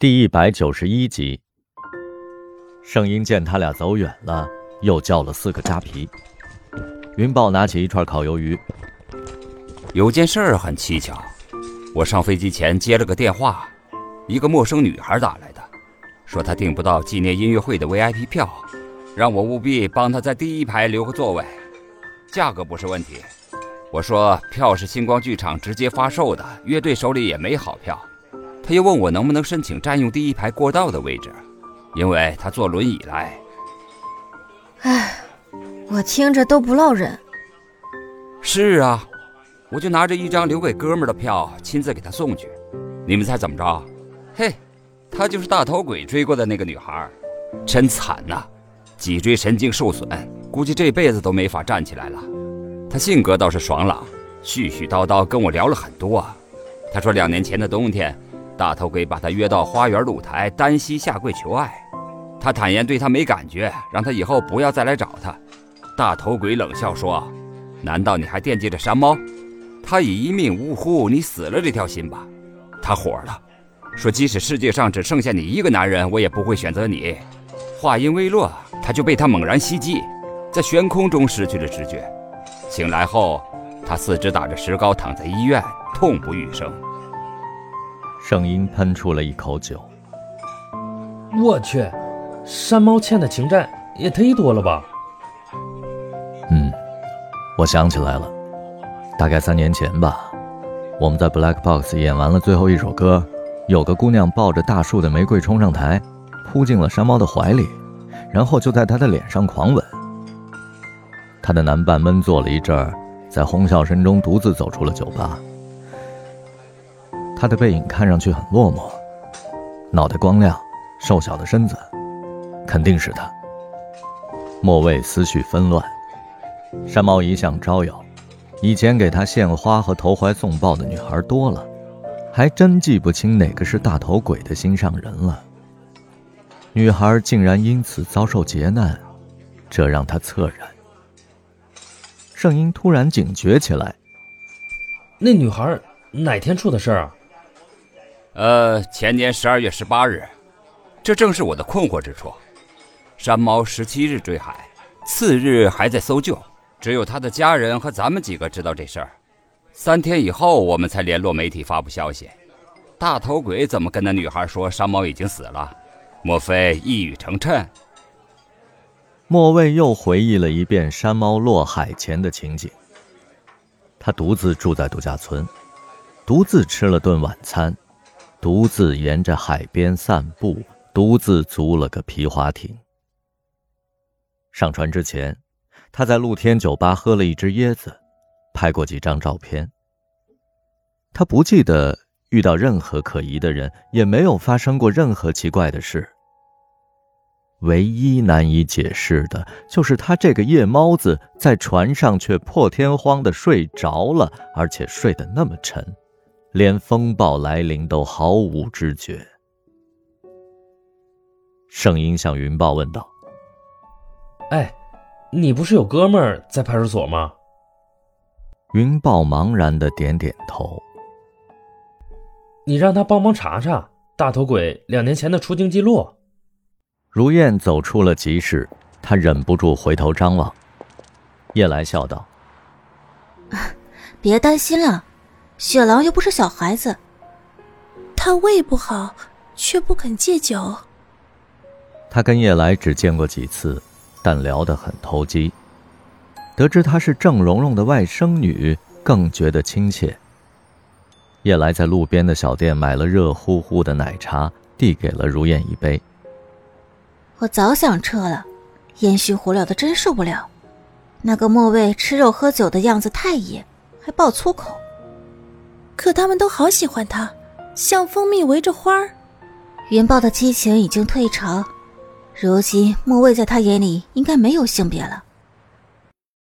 第一百九十一集，圣婴见他俩走远了，又叫了四个扎啤。云豹拿起一串烤鱿鱼，有件事儿很蹊跷，我上飞机前接了个电话，一个陌生女孩打来的，说她订不到纪念音乐会的 VIP 票，让我务必帮她在第一排留个座位，价格不是问题。我说票是星光剧场直接发售的，乐队手里也没好票。他又问我能不能申请占用第一排过道的位置，因为他坐轮椅来。唉，我听着都不落忍。是啊，我就拿着一张留给哥们的票，亲自给他送去。你们猜怎么着？嘿，她就是大头鬼追过的那个女孩，真惨呐，脊椎神经受损，估计这辈子都没法站起来了。她性格倒是爽朗，絮絮叨叨跟我聊了很多。她说两年前的冬天。大头鬼把他约到花园露台，单膝下跪求爱。他坦言对他没感觉，让他以后不要再来找他。大头鬼冷笑说：“难道你还惦记着山猫？他已一命呜呼，你死了这条心吧。”他火了，说：“即使世界上只剩下你一个男人，我也不会选择你。”话音未落，他就被他猛然袭击，在悬空中失去了知觉。醒来后，他四肢打着石膏，躺在医院，痛不欲生。圣音喷出了一口酒。我去，山猫欠的情债也忒多了吧？嗯，我想起来了，大概三年前吧，我们在 Black Box 演完了最后一首歌，有个姑娘抱着大树的玫瑰冲上台，扑进了山猫的怀里，然后就在他的脸上狂吻。他的男伴闷坐了一阵儿，在哄笑声中独自走出了酒吧。他的背影看上去很落寞，脑袋光亮，瘦小的身子，肯定是他。莫畏思绪纷乱，山猫一向招摇，以前给他献花和投怀送抱的女孩多了，还真记不清哪个是大头鬼的心上人了。女孩竟然因此遭受劫难，这让他恻然。圣婴突然警觉起来，那女孩哪天出的事儿啊？呃，前年十二月十八日，这正是我的困惑之处。山猫十七日坠海，次日还在搜救，只有他的家人和咱们几个知道这事儿。三天以后，我们才联络媒体发布消息。大头鬼怎么跟那女孩说山猫已经死了？莫非一语成谶？莫畏又回忆了一遍山猫落海前的情景。他独自住在度假村，独自吃了顿晚餐。独自沿着海边散步，独自租了个皮划艇。上船之前，他在露天酒吧喝了一支椰子，拍过几张照片。他不记得遇到任何可疑的人，也没有发生过任何奇怪的事。唯一难以解释的就是他这个夜猫子在船上却破天荒的睡着了，而且睡得那么沉。连风暴来临都毫无知觉。圣音向云豹问道：“哎，你不是有哥们儿在派出所吗？”云豹茫然的点点头。你让他帮忙查查大头鬼两年前的出境记录。如燕走出了集市，他忍不住回头张望。叶来笑道：“别担心了。”雪狼又不是小孩子，他胃不好，却不肯戒酒。他跟叶来只见过几次，但聊得很投机。得知她是郑蓉蓉的外甥女，更觉得亲切。叶来在路边的小店买了热乎乎的奶茶，递给了如燕一杯。我早想撤了，烟熏火燎的真受不了。那个莫畏吃肉喝酒的样子太野，还爆粗口。可他们都好喜欢他，像蜂蜜围着花儿。云豹的激情已经退潮，如今莫畏在他眼里应该没有性别了。